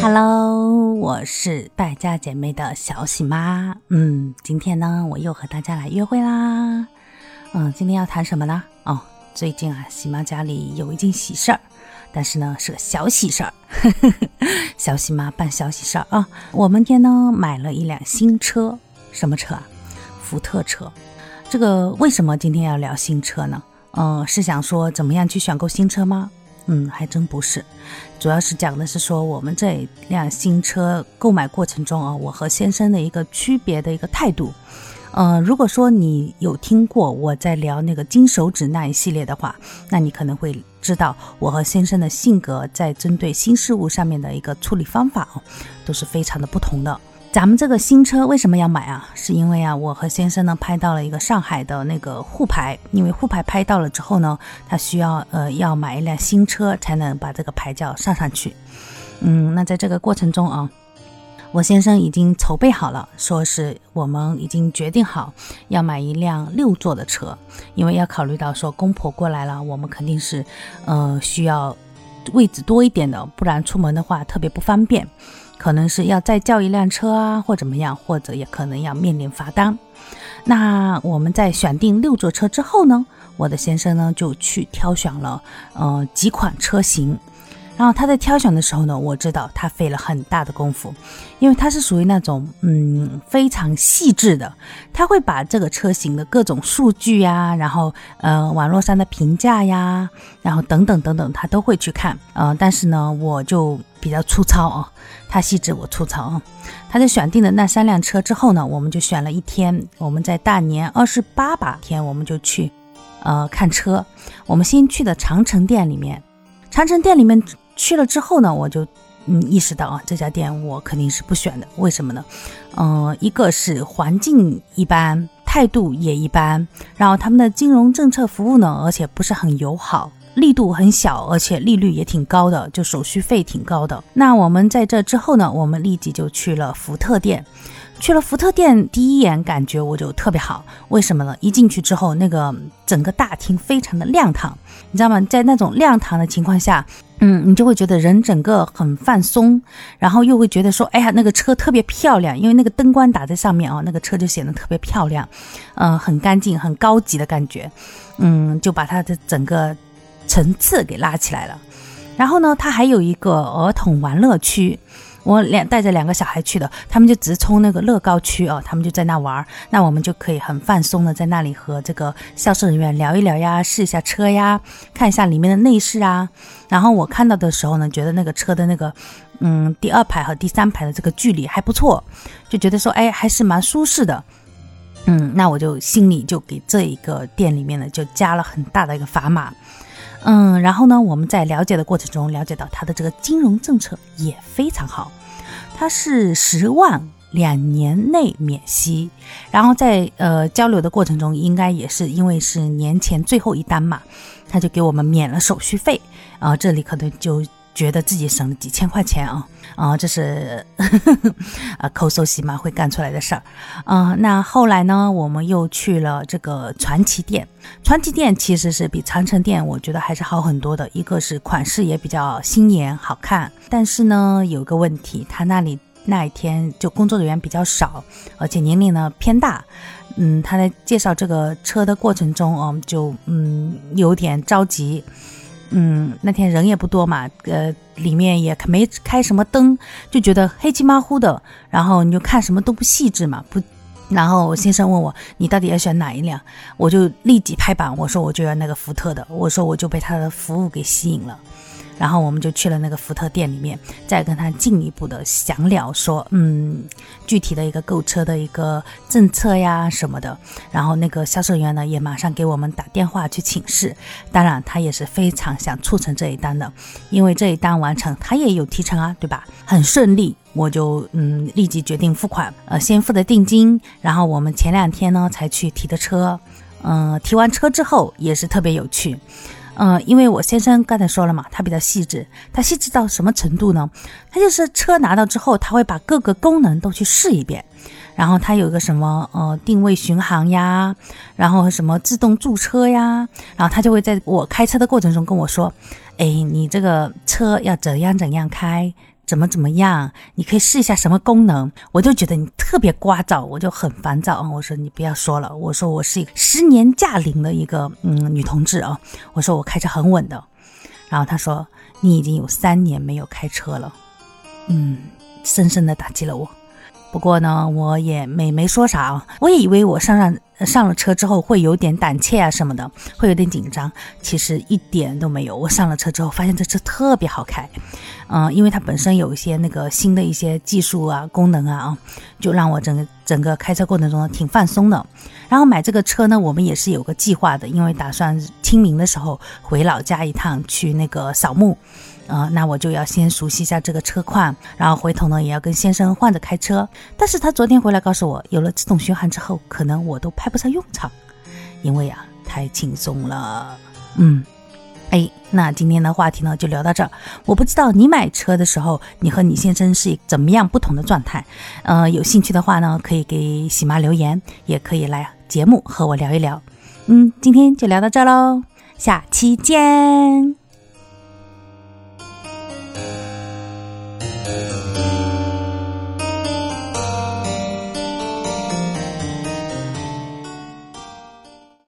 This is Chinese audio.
Hello，我是败家姐妹的小喜妈。嗯，今天呢，我又和大家来约会啦。嗯，今天要谈什么呢？哦，最近啊，喜妈家里有一件喜事儿，但是呢，是个小喜事儿。小喜妈办小喜事儿啊，我们天呢买了一辆新车，什么车啊？福特车。这个为什么今天要聊新车呢？嗯，是想说怎么样去选购新车吗？嗯，还真不是，主要是讲的是说我们这辆新车购买过程中啊，我和先生的一个区别的一个态度。嗯，如果说你有听过我在聊那个金手指那一系列的话，那你可能会知道我和先生的性格在针对新事物上面的一个处理方法哦，都是非常的不同的。咱们这个新车为什么要买啊？是因为啊，我和先生呢拍到了一个上海的那个沪牌，因为沪牌拍到了之后呢，他需要呃要买一辆新车才能把这个牌照上上去。嗯，那在这个过程中啊，我先生已经筹备好了，说是我们已经决定好要买一辆六座的车，因为要考虑到说公婆过来了，我们肯定是呃需要位置多一点的，不然出门的话特别不方便。可能是要再叫一辆车啊，或怎么样，或者也可能要面临罚单。那我们在选定六座车之后呢，我的先生呢就去挑选了呃几款车型。然后他在挑选的时候呢，我知道他费了很大的功夫，因为他是属于那种嗯非常细致的，他会把这个车型的各种数据呀，然后呃网络上的评价呀，然后等等等等，他都会去看。呃，但是呢，我就比较粗糙啊，他细致我粗糙啊。他在选定的那三辆车之后呢，我们就选了一天，我们在大年二十八吧天，我们就去呃看车。我们先去的长城店里面，长城店里面。去了之后呢，我就嗯意识到啊，这家店我肯定是不选的。为什么呢？嗯，一个是环境一般，态度也一般，然后他们的金融政策服务呢，而且不是很友好，力度很小，而且利率也挺高的，就手续费挺高的。那我们在这之后呢，我们立即就去了福特店。去了福特店，第一眼感觉我就特别好，为什么呢？一进去之后，那个整个大厅非常的亮堂，你知道吗？在那种亮堂的情况下，嗯，你就会觉得人整个很放松，然后又会觉得说，哎呀，那个车特别漂亮，因为那个灯光打在上面啊，那个车就显得特别漂亮，嗯，很干净，很高级的感觉，嗯，就把它的整个层次给拉起来了。然后呢，它还有一个儿童玩乐区。我两带着两个小孩去的，他们就直冲那个乐高区哦，他们就在那玩，那我们就可以很放松的在那里和这个销售人员聊一聊呀，试一下车呀，看一下里面的内饰啊。然后我看到的时候呢，觉得那个车的那个，嗯，第二排和第三排的这个距离还不错，就觉得说，哎，还是蛮舒适的。嗯，那我就心里就给这一个店里面呢就加了很大的一个砝码。嗯，然后呢，我们在了解的过程中了解到它的这个金融政策也非常好，它是十万两年内免息，然后在呃交流的过程中，应该也是因为是年前最后一单嘛，他就给我们免了手续费，啊，这里可能就。觉得自己省了几千块钱啊啊，这是啊抠搜洗嘛会干出来的事儿啊。那后来呢，我们又去了这个传奇店。传奇店其实是比长城店我觉得还是好很多的。一个是款式也比较新颖好看，但是呢有个问题，他那里那一天就工作人员比较少，而且年龄呢偏大。嗯，他在介绍这个车的过程中哦，就嗯有点着急。嗯，那天人也不多嘛，呃，里面也没开什么灯，就觉得黑漆麻糊的，然后你就看什么都不细致嘛，不，然后先生问我你到底要选哪一辆，我就立即拍板，我说我就要那个福特的，我说我就被他的服务给吸引了。然后我们就去了那个福特店里面，再跟他进一步的详聊，说，嗯，具体的一个购车的一个政策呀什么的。然后那个销售员呢，也马上给我们打电话去请示。当然，他也是非常想促成这一单的，因为这一单完成，他也有提成啊，对吧？很顺利，我就嗯立即决定付款，呃，先付的定金。然后我们前两天呢才去提的车，嗯，提完车之后也是特别有趣。嗯，因为我先生刚才说了嘛，他比较细致，他细致到什么程度呢？他就是车拿到之后，他会把各个功能都去试一遍，然后他有一个什么呃定位巡航呀，然后什么自动驻车呀，然后他就会在我开车的过程中跟我说，哎，你这个车要怎样怎样开。怎么怎么样？你可以试一下什么功能？我就觉得你特别聒噪，我就很烦躁啊！我说你不要说了，我说我是一个十年驾龄的一个嗯女同志啊，我说我开车很稳的。然后他说你已经有三年没有开车了，嗯，深深的打击了我。不过呢，我也没没说啥啊，我也以为我上上。上了车之后会有点胆怯啊什么的，会有点紧张。其实一点都没有。我上了车之后发现这车特别好开，嗯，因为它本身有一些那个新的一些技术啊、功能啊啊，就让我整个整个开车过程中挺放松的。然后买这个车呢，我们也是有个计划的，因为打算清明的时候回老家一趟去那个扫墓。啊，那我就要先熟悉一下这个车况，然后回头呢也要跟先生换着开车。但是他昨天回来告诉我，有了自动巡航之后，可能我都派不上用场，因为啊太轻松了。嗯，哎，那今天的话题呢就聊到这儿。我不知道你买车的时候，你和你先生是怎么样不同的状态。呃，有兴趣的话呢，可以给喜妈留言，也可以来节目和我聊一聊。嗯，今天就聊到这喽，下期见。